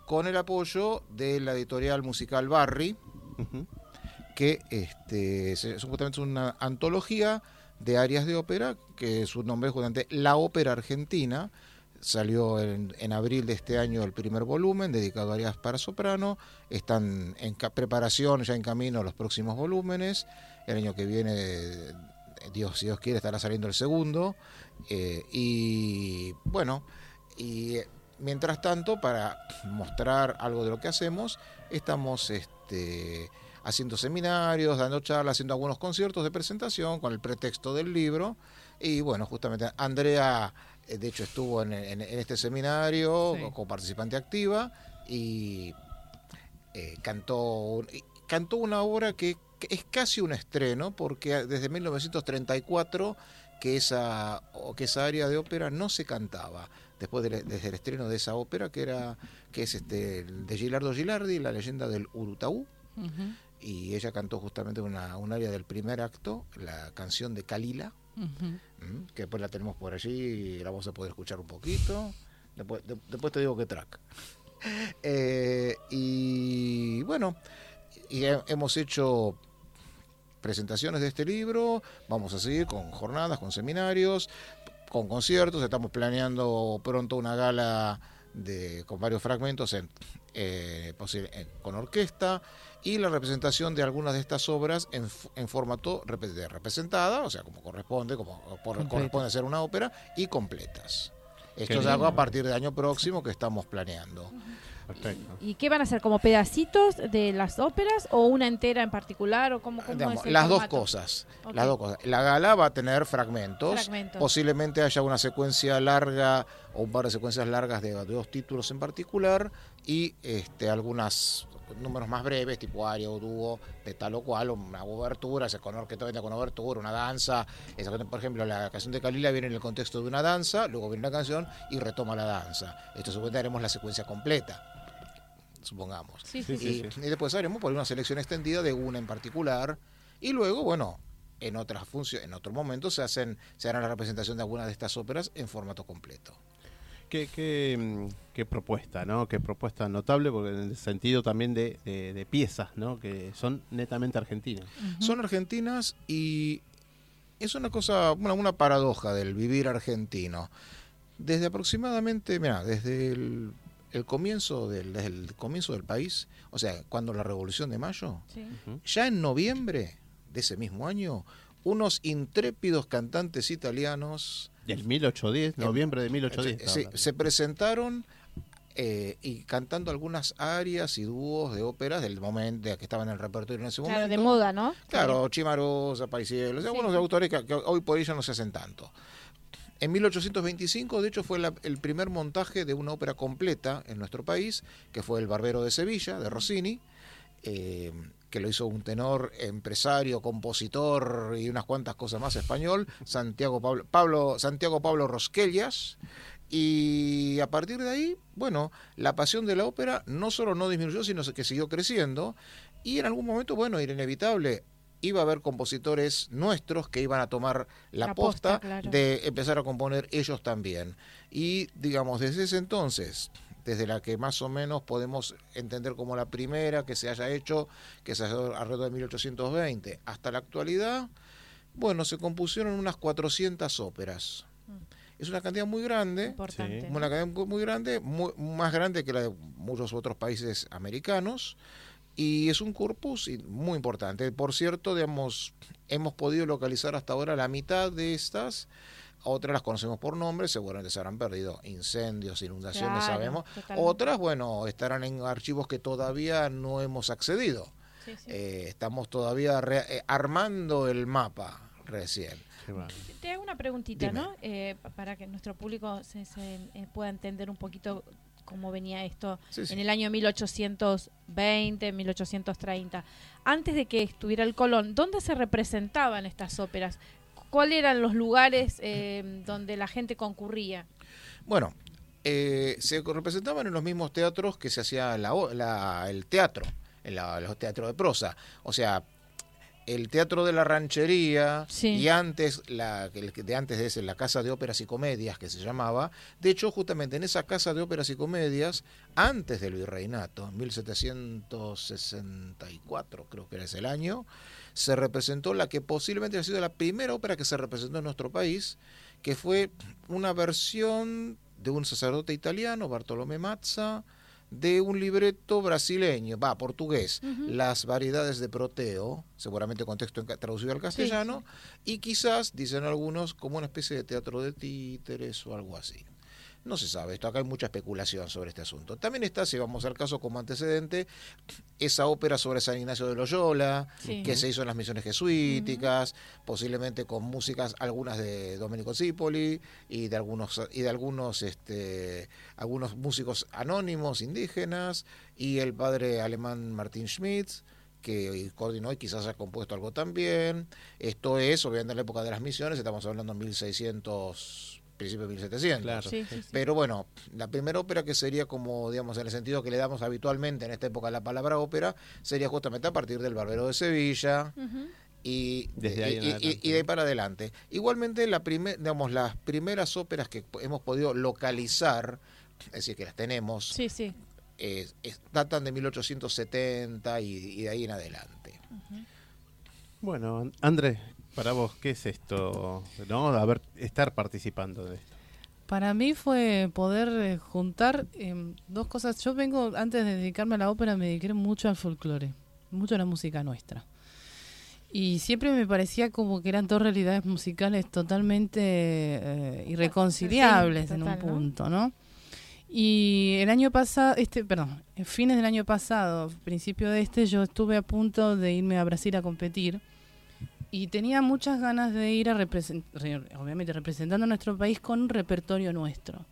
con el apoyo de la editorial musical Barry, que este, es justamente una antología de áreas de ópera, que su nombre es justamente La Ópera Argentina. Salió en, en abril de este año el primer volumen dedicado a áreas para soprano. Están en preparación, ya en camino los próximos volúmenes. El año que viene, Dios, si Dios quiere, estará saliendo el segundo. Eh, y bueno, y mientras tanto, para mostrar algo de lo que hacemos, estamos este, haciendo seminarios, dando charlas, haciendo algunos conciertos de presentación con el pretexto del libro. Y bueno, justamente Andrea, eh, de hecho, estuvo en, en- en este seminario Sí. como participante activa y eh, cantó, cantó una obra que, que es casi un estreno, porque desde 1934 que esa, que esa área de ópera no se cantaba. Después de- desde el estreno de esa ópera, que era que es este de Gilardo Gilardi, la leyenda del Urutaú, Ujú, y ella cantó justamente una, un área del primer acto, la canción de Kalila, que después la tenemos por allí y la vamos a poder escuchar un poquito. Después, de- después te digo qué track. [LAUGHS] Eh, y bueno, y he- hemos hecho presentaciones de este libro, vamos a seguir con jornadas, con seminarios, con conciertos, estamos planeando pronto una gala de, con varios fragmentos en, eh, con orquesta y la representación de algunas de estas obras en, en formato de representada, o sea, como corresponde, como por- corresponde ser una ópera, y completas. Esto es lindo. algo a partir del año próximo que estamos planeando. Perfecto. ¿Y qué van a hacer? ¿Como pedacitos de las óperas o una entera en particular? o cómo, cómo Digamos, es el las dos cosas. Las dos cosas. La gala va a tener fragmentos. Fragmentos. Posiblemente haya una secuencia larga o un par de secuencias largas de, de dos títulos en particular y este algunas números más breves, tipo aria o dúo, de tal o cual, una obertura, se con orquesta con obertura, una danza. Esa, por ejemplo, la canción de Calila viene en el contexto de una danza, luego viene la canción y retoma la danza. Esto seguramente haremos la secuencia completa, supongamos. Sí, sí, Sí, sí. sí. Y, y después haremos por una selección extendida de una en particular. Y luego, bueno, en otras funciones, en otro momento se hacen, se hará la representación de algunas de estas óperas en formato completo. Qué, qué, mm, qué propuesta, ¿no? Qué propuesta notable, porque en el sentido también de, de- de piezas, ¿no? Que son netamente argentinas. Son argentinas y es una cosa, una, una paradoja del vivir argentino. Desde aproximadamente, mira, desde el, el comienzo del, desde el comienzo del país, o sea, cuando la Revolución de Mayo, Sí. ya en noviembre de ese mismo año, unos intrépidos cantantes italianos Del 1810, noviembre de 1810. se, se- presentaron eh, y cantando algunas arias y dúos de óperas del momento que estaban en el repertorio en ese Claro, momento. de moda, ¿no? Claro, Chimarosa, Paisiello, Sí. algunos autores que, que hoy por ello no se hacen tanto. En 1825, de hecho, fue el primer montaje de una ópera completa en nuestro país, que fue El Barbero de Sevilla, de Rossini, eh, que lo hizo un tenor, empresario, compositor y unas cuantas cosas más español, Santiago Pablo, Pablo, Santiago Pablo Rosquellas. Y a partir de ahí, bueno, la pasión de la ópera no solo no disminuyó, sino que siguió creciendo. Y en algún momento, bueno, era inevitable. Iba a haber compositores nuestros que iban a tomar la, La posta, posta, claro. de empezar a componer ellos también. Y digamos, desde ese entonces, desde la que más o menos podemos entender como la primera que se haya hecho, que se haya hecho alrededor de 1820, hasta la actualidad, bueno, se compusieron unas 400 óperas. Es una cantidad muy grande, Importante. una cantidad muy muy grande, muy- más grande que la de muchos otros países americanos. Y es un corpus y- muy importante. Por cierto, digamos, hemos podido localizar hasta ahora la mitad de estas. Otras las conocemos por nombre, seguramente se habrán perdido. Incendios, inundaciones, Claro, sabemos. totalmente. Otras, bueno, estarán en archivos que todavía no hemos accedido. Sí, sí. Eh, estamos todavía re- eh, armando el mapa recién. Te hago una preguntita, Dime. ¿no? Eh, pa- para que nuestro público se, se, eh, pueda entender un poquito cómo venía esto Sí, sí. en el año 1820, 1830. Antes de que estuviera el Colón, ¿dónde se representaban estas óperas? ¿Cuáles eran los lugares eh, donde la gente concurría? Bueno, eh, se representaban en los mismos teatros que se hacía la, el teatro, en la- los teatros de prosa. O sea, el teatro de la ranchería Sí. y antes, la, el de antes de ese, la Casa de Óperas y Comedias, que se llamaba. De hecho, justamente en esa Casa de Óperas y Comedias, antes del virreinato, 1764 creo que era ese el año, se representó la que posiblemente ha sido la primera ópera que se representó en nuestro país, que fue una versión de un sacerdote italiano, Bartolomé Mazza, de un libreto brasileño, va, portugués, Las variedades de Proteo, seguramente con texto traducido al castellano, y quizás, dicen algunos, como una especie de teatro de títeres o algo así. No se sabe esto, acá hay mucha especulación sobre este asunto. También está, si vamos al caso como antecedente, esa ópera sobre San Ignacio de Loyola, Sí. que se hizo en las misiones jesuíticas, posiblemente con músicas, algunas de Domenico Zipoli y de algunos, y de algunos, este, algunos músicos anónimos indígenas, y el padre alemán Martin Schmitz que coordinó y quizás ha compuesto algo también. Esto es, obviamente, en la época de las misiones, estamos hablando en 1600, principios de 1700. Claro. Sí, sí, sí. Pero bueno, la primera ópera que sería como, digamos, en el sentido que le damos habitualmente en esta época a la palabra ópera, sería justamente a partir del Barbero de Sevilla y, Desde ahí en y- y- adelante, y de ahí para adelante. Igualmente, la primer, digamos, las primeras óperas que hemos podido localizar, es decir, que las tenemos, Sí, sí. eh, es- datan de 1870 y, y de ahí en adelante. Bueno, An- Andrés, para vos, ¿qué es esto? ¿No? A ver, estar participando de esto. Para mí fue poder eh, juntar em, dos cosas. Yo vengo, antes de dedicarme a la ópera, me dediqué mucho al folclore, mucho a la música nuestra. Y siempre me parecía como que eran dos realidades musicales totalmente eh, irreconciliables Sí, en un total, ¿no? punto, ¿no? Y el año pasado, este, perdón, en fines del año pasado, principio de este, yo estuve a punto de irme a Brasil a competir y tenía muchas ganas de ir a representar, obviamente representando a nuestro país con un repertorio nuestro.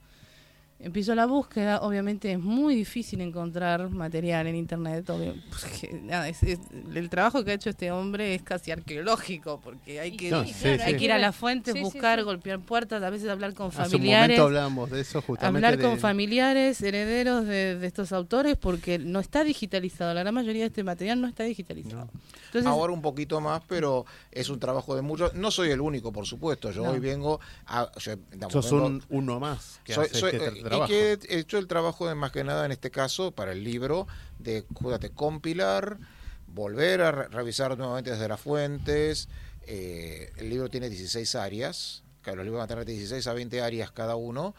Empiezo la búsqueda, obviamente es muy difícil encontrar material en internet. obvio, porque, nada, es- es- el trabajo que ha hecho este hombre es casi arqueológico, porque hay que, No, sí, hay sí. que ir a las fuentes, buscar, sí. golpear puertas, a veces hablar con Hace un familiares. momento hablábamos de eso justamente. Hablar con de- familiares, herederos de, de estos autores, porque no está digitalizado. La gran mayoría de este material no está digitalizado. Entonces, Ahora un poquito más, pero es un trabajo de muchos. No soy el único, por supuesto. Yo No. hoy vengo a. yo, digamos, Sos vengo- un, uno más que soy- hace soy- este eh, trabajo. y que he hecho el trabajo de más que nada en este caso para el libro de júdate, compilar, volver a re- revisar nuevamente desde las fuentes. eh, el libro tiene 16 áreas, claro, los libros van a tener de 16 a 20 áreas cada uno,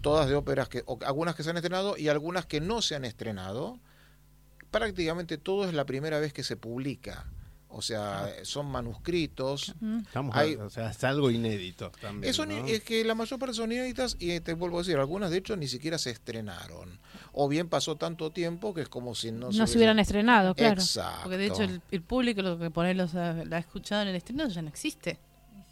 todas de óperas que algunas que se han estrenado y algunas que no se han estrenado. Prácticamente todo es la primera vez que se publica. O sea, son manuscritos. Estamos, hay- o sea, es algo inédito también. Eso ¿no? es que la mayor parte son inéditas y te vuelvo a decir, algunas de hecho ni siquiera se estrenaron. O bien pasó tanto tiempo que es como si no, No se hubiese- hubieran estrenado, claro. Exacto. porque de hecho el, el público, lo que ahí los ha, la ha escuchado en el estreno, ya no existe.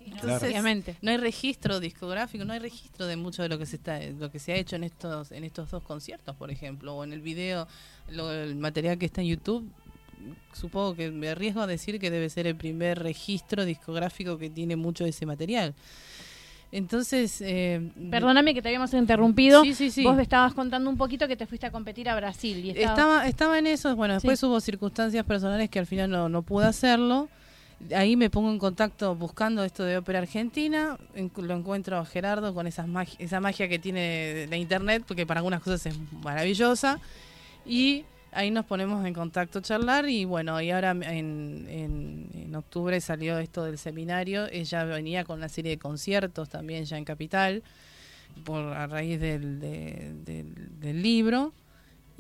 Entonces, Obviamente. no hay registro discográfico, no hay registro de mucho de lo que se está, lo que se ha hecho en estos, en estos dos conciertos, por ejemplo, o en el video, lo- el material que está en YouTube. Supongo que me arriesgo a decir que debe ser el primer registro discográfico que tiene mucho de ese material. Entonces, eh, Perdóname que te habíamos interrumpido. Sí, sí, sí. Vos me estabas contando un poquito que te fuiste a competir a Brasil. Y estabas- Estaba, estaba en eso, bueno, después hubo circunstancias personales que al final no, no pude hacerlo. Ahí me pongo en contacto buscando esto de ópera argentina, en- lo encuentro a Gerardo con esas magi- esa magia que tiene la internet, porque para algunas cosas es maravillosa, y ahí nos ponemos en contacto charlar y bueno, y ahora en, en, octubre salió esto del seminario, ella venía con una serie de conciertos también ya en Capital, por a raíz del, de- del, del libro.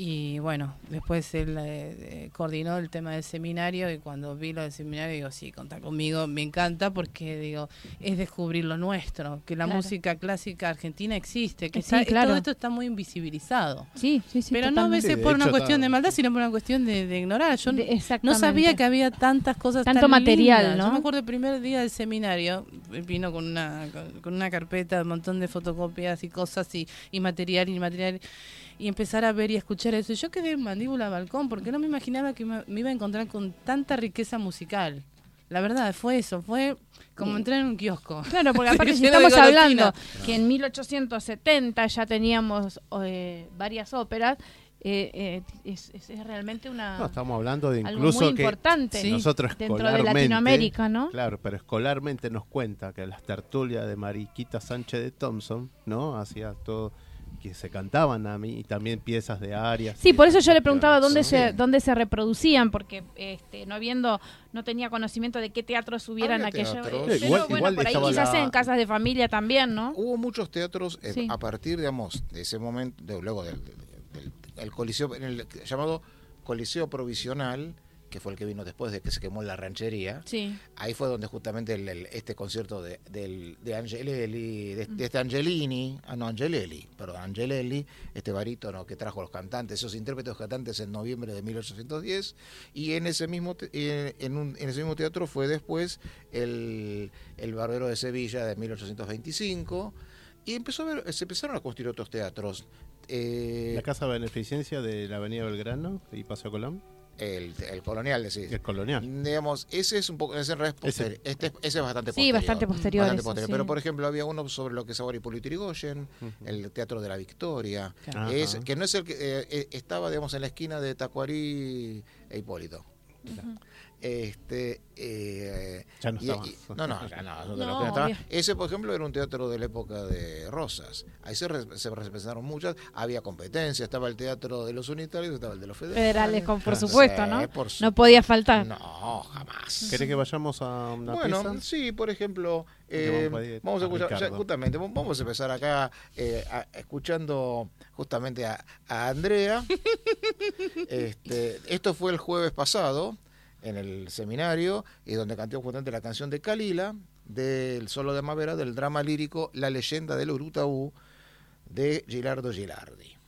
Y bueno, después él eh, eh, coordinó el tema del seminario y cuando vi lo del seminario digo, sí, contá conmigo, me encanta porque digo, es descubrir lo nuestro, que la Claro. música clásica argentina existe, que Sí, está- y claro. todo esto está muy invisibilizado. Sí, sí, sí. Pero no a veces Sí, por una hecho, cuestión está- de maldad, sino por una cuestión de, de ignorar. Yo De- no sabía que había tantas cosas Tanto tan material, lindas. ¿no? Yo me acuerdo el primer día del seminario, eh, vino con una, con- con una carpeta, un montón de fotocopias y cosas y, y material y material. Y empezar a ver y escuchar eso. Y Yo quedé en mandíbula al balcón porque no me imaginaba que me, me iba a encontrar con tanta riqueza musical. La verdad, fue eso. Fue como entrar en un kiosco. Claro, porque [LAUGHS] aparte si estamos hablando que en 1870 ya teníamos eh, varias óperas, eh, eh, es, es- es realmente una No, estamos hablando de algo incluso muy que importante Sí. nosotros dentro de escolarmente, Latinoamérica, ¿no? Claro, pero escolarmente nos cuenta que las tertulias de Mariquita Sánchez de Thompson, ¿no? Hacía todo que se cantaban a mí y también piezas de arias. Sí, por eso yo le preguntaba dónde Sí. se dónde se reproducían, porque este, no habiendo, no tenía conocimiento de qué teatros hubieran aquella. teatros. Sí, pero igual- bueno, igual por ahí quizás la- en casas de familia también, ¿no? Hubo muchos teatros eh, Sí. a partir, digamos, de ese momento, de, luego del, del- del- el coliseo, en el llamado Coliseo Provisional, que fue el que vino después de que se quemó la ranchería. Sí. Ahí fue donde justamente el- el- este concierto de, del, de Angelelli, de, de este Angelini, ah no, Angelelli, perdón, Angelelli, este barítono que trajo los cantantes, esos intérpretes cantantes en noviembre de 1810, y en ese mismo te- eh, en, un- en ese mismo teatro fue después el, el Barbero de Sevilla de 1825, y empezó a ver, se empezaron a construir otros teatros. Eh, La casa de beneficencia de la Avenida Belgrano y Paseo Colón, el, el colonial, decís. es colonial. Digamos, ese es un poco, ese, es posterior. este, es- ese es bastante Sí, bastante posterior Bastante eso, posterior. sí. Pero, por ejemplo, había uno sobre lo que es ahora Hipólito Yrigoyen, el Teatro de la Victoria, Ajá. es, que no es el que eh, eh, estaba, digamos, en la esquina de Tacuarí e Hipólito. Este, eh, Ya no y- está y- no, no, ya no, No. Ese, por ejemplo, era un teatro de la época de Rosas. Ahí se, re- se representaron muchas, había competencia, estaba el teatro de los unitarios, estaba el de los federales. Federales, con- por Sí, supuesto, ¿no? por No podía faltar. No, jamás. ¿Querés que vayamos a una Bueno, pieza? sí, por ejemplo, eh, vamos a ir vamos a a escuchar, ya, justamente, vamos- vamos a empezar acá eh, a- escuchando justamente a, a Andrea. [LAUGHS] este, esto fue el jueves pasado en el seminario y donde cantó justamente la canción de Kalila, del solo de Mavera, del drama lírico La leyenda del Urutaú de Gilardo Gilardi.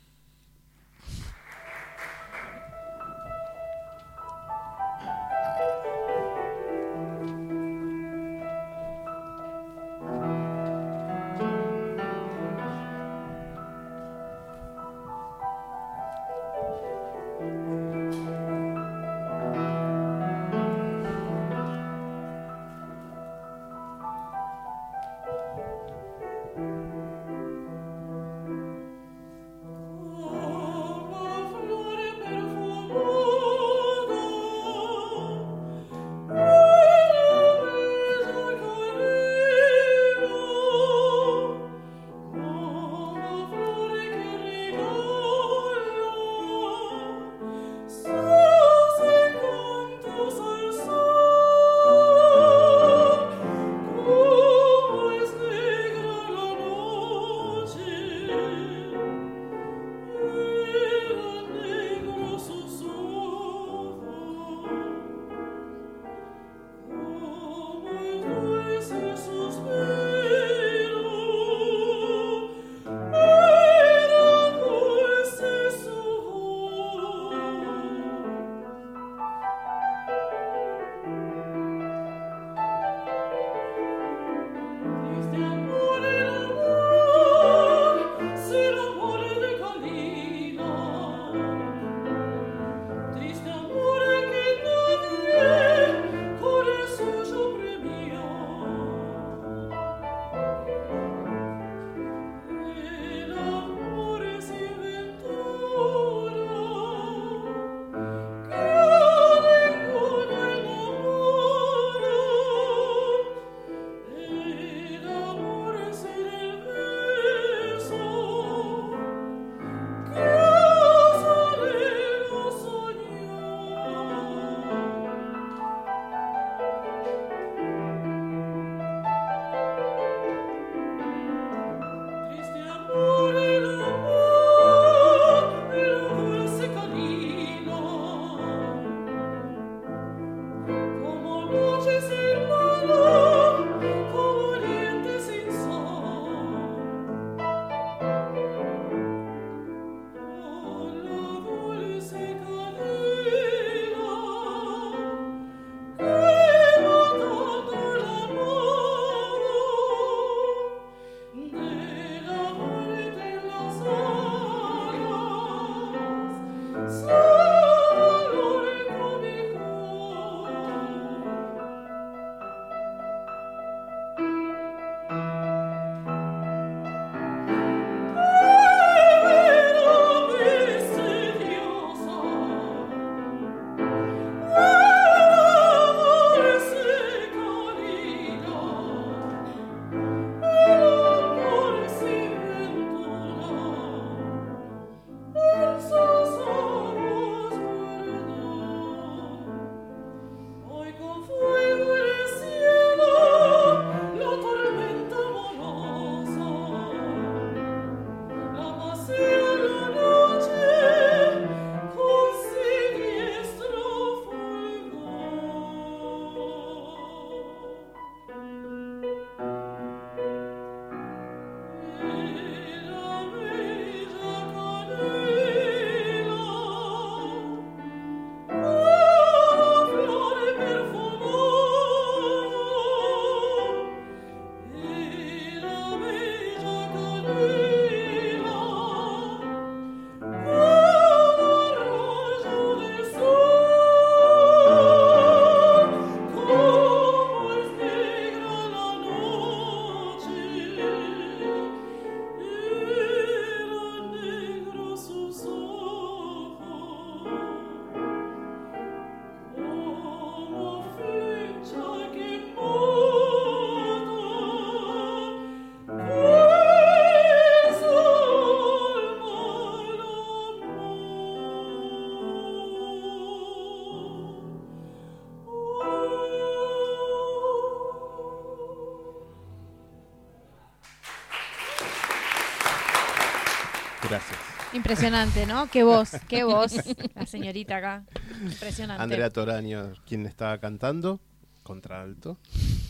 Impresionante, ¿no? Qué voz, qué voz. La señorita acá. Impresionante. Andrea Toraño, quien estaba cantando, contralto,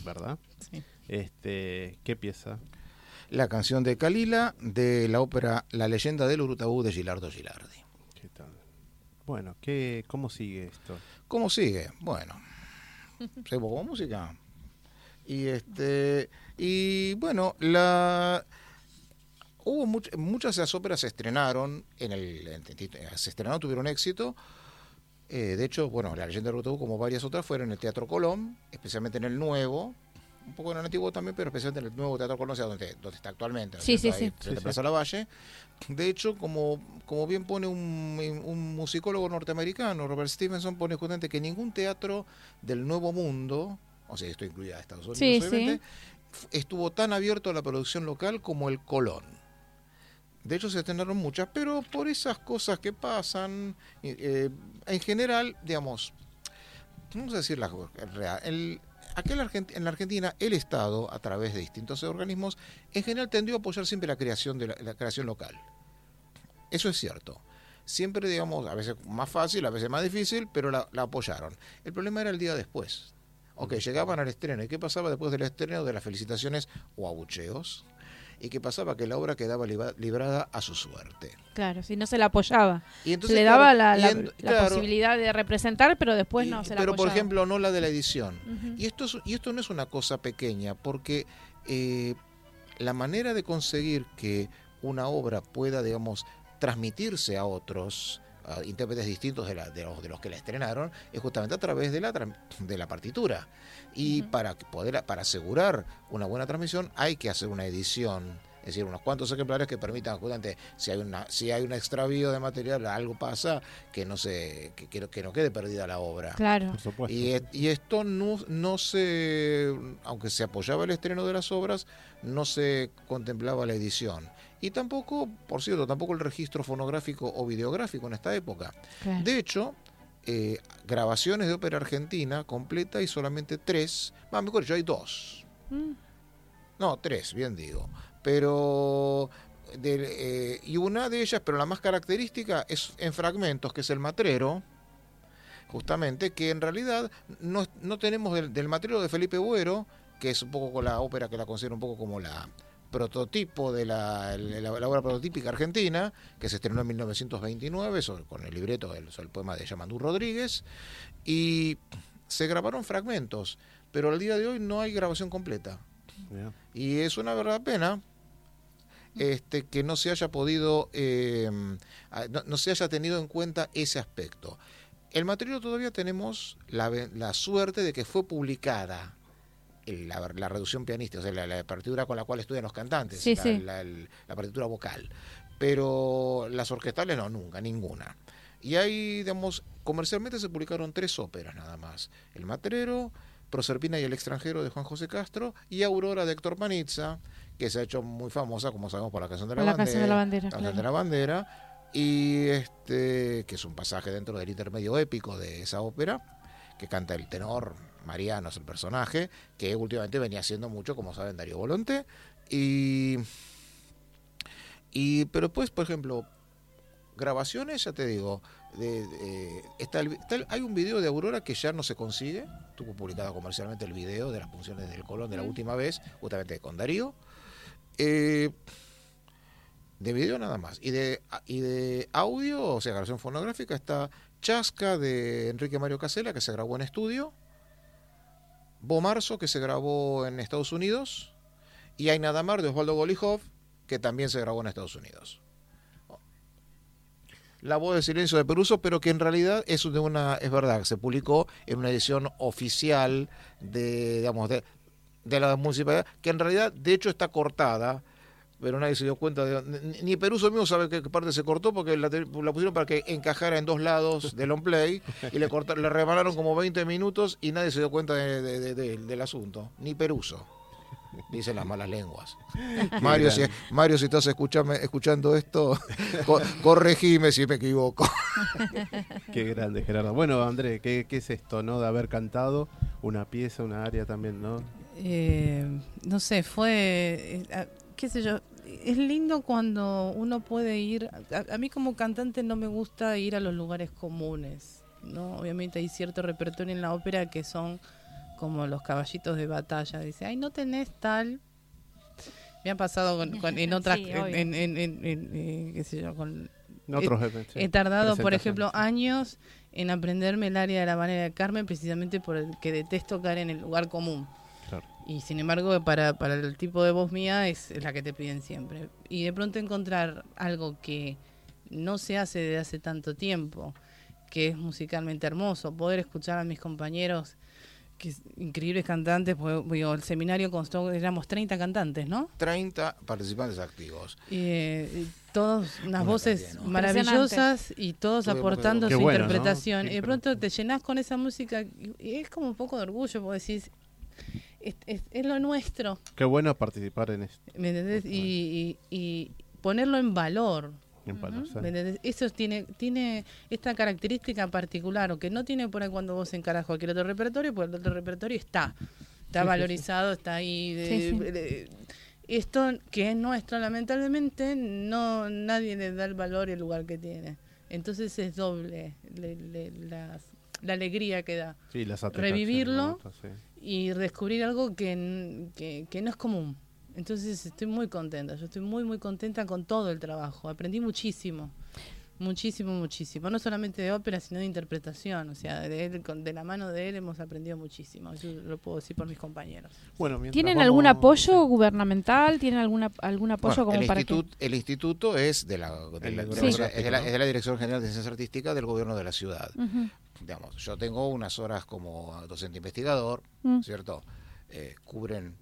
¿verdad? Sí. Este, ¿qué pieza? La canción de Calila de la ópera La leyenda del Urutaú de Gilardo Gilardi. ¿Qué tal? Bueno, ¿qué, ¿cómo sigue esto? ¿Cómo sigue? Bueno, [LAUGHS] seguimos con música. Y este y bueno, la hubo much- muchas de las óperas se estrenaron en el en- se estrenaron tuvieron éxito. Eh, de hecho, bueno, la leyenda de Urutaú, como varias otras, fueron en el Teatro Colón, especialmente en el nuevo, un poco en el antiguo también, pero especialmente en el nuevo Teatro Colón, o sea, donde, donde está actualmente, ¿no es Sí, sí, Ahí, sí. Plaza. Lavalle. De hecho, como, como bien pone un, un musicólogo norteamericano, Robert Stevenson, pone justamente que ningún teatro del Nuevo Mundo, o sea, esto incluye a Estados Unidos, obviamente, estuvo tan abierto a la producción local como el Colón. De hecho, se estrenaron muchas, pero por esas cosas que pasan, eh, en general, digamos, vamos a decir la real. El, aquel Argent- en la Argentina, el Estado, a través de distintos organismos, en general tendió a apoyar siempre la creación de la, la creación local. Eso es cierto. Siempre, digamos, a veces más fácil, a veces más difícil, pero la, la apoyaron. El problema era el día después. Ok, llegaban al estreno. ¿Y qué pasaba después del estreno de las felicitaciones o abucheos? ¿Y qué pasaba? Que la obra quedaba librada a su suerte. Claro, si no se la apoyaba. Y Se entonces, le claro, daba la, y la- en- la claro, posibilidad de representar, pero después y- no se la pero por apoyaba. ejemplo no la de la edición. Y esto, es- y esto no es una cosa pequeña, porque eh, la manera de conseguir que una obra pueda, digamos, transmitirse a otros a intérpretes distintos de, la- de los, de los que la estrenaron es justamente a través de la, de la partitura. Y Ujú. para que poder para asegurar una buena transmisión hay que hacer una edición. Es decir, unos cuantos ejemplares que permitan justamente, si hay una, si hay un extravío de material, algo pasa, que no se, que, que no- que no quede perdida la obra. Claro. Por supuesto. Y, y esto no, no se, aunque se apoyaba el estreno de las obras, no se contemplaba la edición. Y tampoco, por cierto, tampoco el registro fonográfico o videográfico en esta época. claro. De hecho, eh, grabaciones de ópera argentina completa y solamente tres, más mejor dicho, hay dos. Mm. No, tres, bien digo. Pero. eh, y una de ellas, pero la más característica, es en fragmentos, que es el matrero. Justamente, que en realidad no, no tenemos del, del matrero de Felipe Buero, que es un poco la ópera que la considero un poco como la prototipo de la, la- la obra prototípica argentina, que se estrenó en 1929 sobre- con el libreto del el poema de Yamandú Rodríguez, y se grabaron fragmentos, pero al día de hoy no hay grabación completa. Y es una verdad pena este, que no se haya podido, eh, a- no, no se haya tenido en cuenta ese aspecto. El material todavía tenemos la, la suerte de que fue publicada la, la reducción pianística, o sea, la, la partitura con la cual estudian los cantantes, Sí, la, sí. la- partitura vocal. Pero las orquestales no, nunca, ninguna. Y ahí, digamos, comercialmente se publicaron tres óperas nada más. El Matrero, Proserpina y el extranjero de Juan José Castro y Aurora de Héctor Panizza, que se ha hecho muy famosa, como sabemos, por la canción de la, la bandera, canción de la bandera, la canción claro. de la bandera, y este, que es un pasaje dentro del intermedio épico de esa ópera, que canta el tenor, Mariano es el personaje, que últimamente venía haciendo mucho, como saben, Darío Volonté, y, y pero pues, por ejemplo, grabaciones, ya te digo, de, de- está el- está el- hay un video de Aurora que ya no se consigue, tuvo publicado comercialmente el video de las funciones del Colón de la última vez, justamente con Darío. Eh, de video nada más. Y de, y de audio, o sea, grabación fonográfica, está Chasca de Enrique Mario Casela, que se grabó en estudio. Bo Marzo, que se grabó en Estados Unidos. Y Hay Nada Mar de Osvaldo Golijov, que también se grabó en Estados Unidos. La voz de silencio de Peruso, pero que en realidad es de una, es verdad, se publicó en una edición oficial de, digamos, de, de la municipalidad, que en realidad, de hecho, está cortada, pero nadie se dio cuenta de ni- ni Peruso mismo sabe qué parte se cortó porque la, pusieron para que encajara en dos lados del on play y le cortaron, le rebanaron como 20 minutos y nadie se dio cuenta de- de- de- de- del asunto, ni Peruso. Dicen las malas lenguas. Mario, si, Mario, si estás escuchame- escuchando esto, co- corregime si me equivoco. Qué grande, Gerardo. Bueno, André, ¿qué, qué es esto, no? De haber cantado una pieza, una área también, ¿no? Eh, no sé, fue, eh, qué sé yo, es lindo cuando uno puede ir. A, a mí como cantante no me gusta ir a los lugares comunes. no Obviamente hay cierto repertorio en la ópera que son como los caballitos de batalla. Dice, ay, no tenés tal. Me ha pasado con, con- en [LAUGHS] otras. Sí, en, en- en- en- en, eh, qué sé yo, con otros sí, He tardado, por ejemplo, años en aprenderme el área de la manera de Carmen, precisamente por el que detesto caer en el lugar común. Y sin embargo, para, para el tipo de voz mía es, es la que te piden siempre. Y de pronto encontrar algo que no se hace desde hace tanto tiempo, que es musicalmente hermoso, poder escuchar a mis compañeros, que es- increíbles cantantes, pues, digo, el seminario constó, éramos 30 cantantes, ¿no? 30 participantes activos. Eh, y todos unas Una voces cantidad, ¿no? maravillosas y todos aportando su interpretación. Sí, y de pronto te llenas con esa música y, y es como un poco de orgullo, porque decís, es, es- es lo nuestro, Qué bueno participar en esto. ¿me entendés? Y, y- y ponerlo en valor. En ¿eh? ¿me entendés? Eso tiene, tiene esta característica particular, o que no tiene por ahí cuando vos encarás cualquier otro repertorio, porque el otro repertorio está, está valorizado, está ahí. de- Sí, sí. de- esto que es nuestro, lamentablemente, no nadie le da el valor y el lugar que tiene. Entonces es doble le- le- las- la alegría que da Sí, las revivirlo. ¿no? Sí. Y descubrir algo que, que, que no es común. Entonces estoy muy contenta, yo estoy muy, muy contenta con todo el trabajo. Aprendí muchísimo, muchísimo, muchísimo. No solamente de ópera, sino de interpretación. O sea, de, él, con- de la mano de él hemos aprendido muchísimo. Yo lo puedo decir por mis compañeros. Bueno, ¿Tienen vamos- algún apoyo gubernamental? ¿Tienen alguna, algún apoyo Bueno, como el, para que...? el instituto es de la, de Sí. es de la- es de la Dirección General de Ciencias Artísticas del Gobierno de la Ciudad. Digamos, yo tengo unas horas como docente investigador, Mm. ¿cierto? Eh, cubren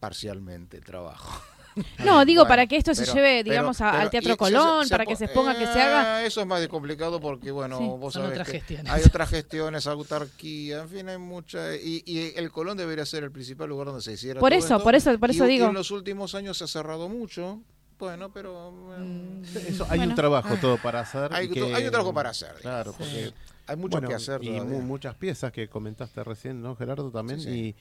parcialmente el trabajo. [LAUGHS] [LAUGHS] No, digo, Bueno, para que esto se lleve, pero- digamos, a- pero- al Teatro y se- Colón, se para que se exponga, que se haga... Eh, Eso es más complicado porque, bueno, Sí, vos sabés otras que gestiones. hay otras gestiones, autarquía, en fin, hay mucha... Y, y el Colón debería ser el principal lugar donde se hiciera Por todo eso, esto. por eso, por Y- eso y digo. en los últimos años se ha cerrado mucho. Bueno, pero... eh, Eso, hay Bueno. un trabajo todo para hacer. Hay y que- hay un trabajo para hacer, Claro, porque Hay mucho bueno, que hacer y mu- muchas piezas que comentaste recién, ¿no, Gerardo? También. Sí,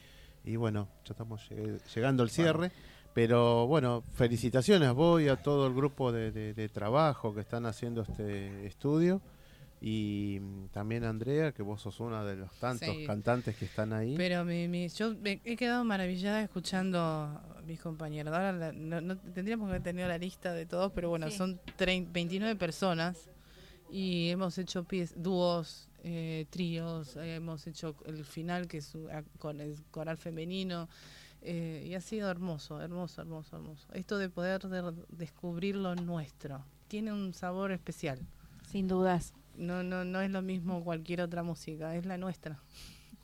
Y, y bueno, ya estamos lleg- llegando al cierre. Pero bueno, felicitaciones a vos y a todo el grupo de, de- de trabajo que están haciendo este estudio. Y mm, también a Andrea, que vos sos una de los tantos Sí. cantantes que están ahí. Pero mi, mi- yo me he quedado maravillada escuchando a mis compañeros. Ahora la- no, no- tendríamos que haber tenido la lista de todos, pero bueno, Sí. son trein- 29 personas y hemos hecho pies, dúos, eh, tríos, eh, hemos hecho el final que es con el coral femenino eh, y ha sido hermoso, hermoso, hermoso, hermoso. Esto de poder de- descubrir lo nuestro tiene un sabor especial. Sin dudas. No, no, no es lo mismo cualquier otra música, es la nuestra.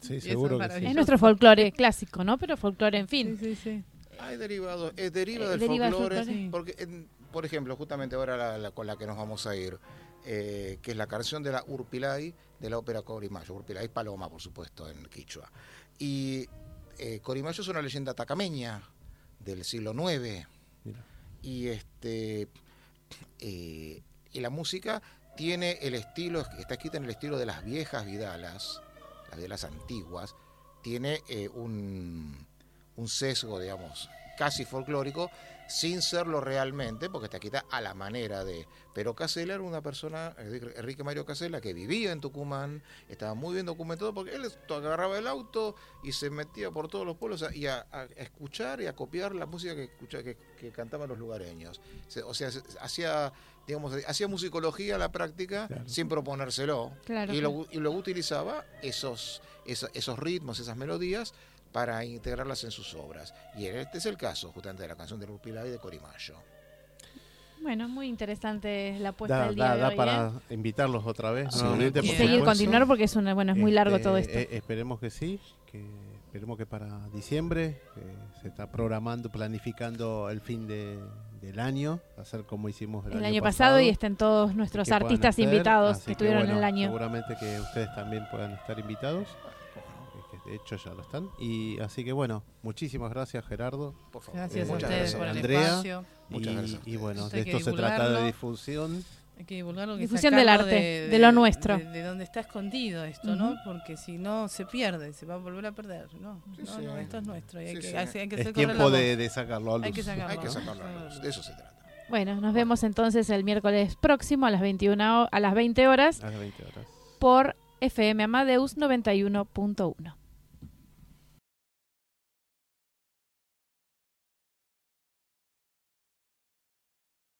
sí, [LAUGHS] es seguro que sí. Es nuestro folclore clásico, ¿no? Pero folclore, en fin. Sí, sí, sí. Hay derivados, eh, deriva Eh, del deriva del folclore, porque, en- por ejemplo, justamente ahora la, la- con la que nos vamos a ir, eh, que es la canción de la Urpilay de la ópera Corimayo. Urpilay Paloma, por supuesto, en quichua. Y eh, Corimayo es una leyenda tacameña del siglo IX. Mira. Y este eh, y la música tiene el estilo, está escrita en el estilo de las viejas vidalas, las vidalas antiguas, tiene eh, un, un sesgo, digamos, casi folclórico, sin serlo realmente, porque está escrita a la manera de... Pero Casella era una persona, Enrique Mario Casella, que vivía en Tucumán, estaba muy bien documentado, porque él agarraba el auto y se metía por todos los pueblos a- y a, a escuchar y a copiar la música que, escucha, que, que cantaban los lugareños. O sea, se- hacía, digamos, hacía musicología a la práctica Claro. sin proponérselo. Claro, y, luego, y luego utilizaba esos, esos, esos ritmos, esas melodías para integrarlas en sus obras. Y este es el caso, justamente, de la canción de Rupilay de Corimayo. Bueno, muy interesante la apuesta Da, del día da- de da hoy. para ¿eh? invitarlos otra vez. Sí, nuevamente, y Seguir, continuar porque es una, bueno, es muy largo Este, todo esto. eh, esperemos que sí, que esperemos que para diciembre eh, se está programando, planificando el fin de, del año, hacer como hicimos el, el año pasado y estén todos y nuestros artistas hacer, invitados que estuvieron en bueno, el año. Seguramente que ustedes también puedan estar invitados, de hecho ya lo están. Y así que bueno, muchísimas gracias Gerardo. Por favor. Gracias a Muchas ustedes gracias. por el Andrea. espacio. Muchas y, gracias a y bueno, de esto se trata de difusión Hay que divulgarlo, que Difusión del arte, de lo nuestro. De, de donde está escondido esto, ¿no? Ujú. Porque si no, se pierde, se va a volver a perder. No, Sí, no, sí. no, esto es nuestro. Y hay Sí, que, sí. hay, hay que Es tiempo de, de sacarlo a luz. Hay que sacarlo. Hay que ¿no? sacarlo a luz, De eso se trata. Bueno, nos vemos entonces el miércoles próximo a las 21 ho- a las 20 horas A las 20 horas. por FM Amadeus 91.1.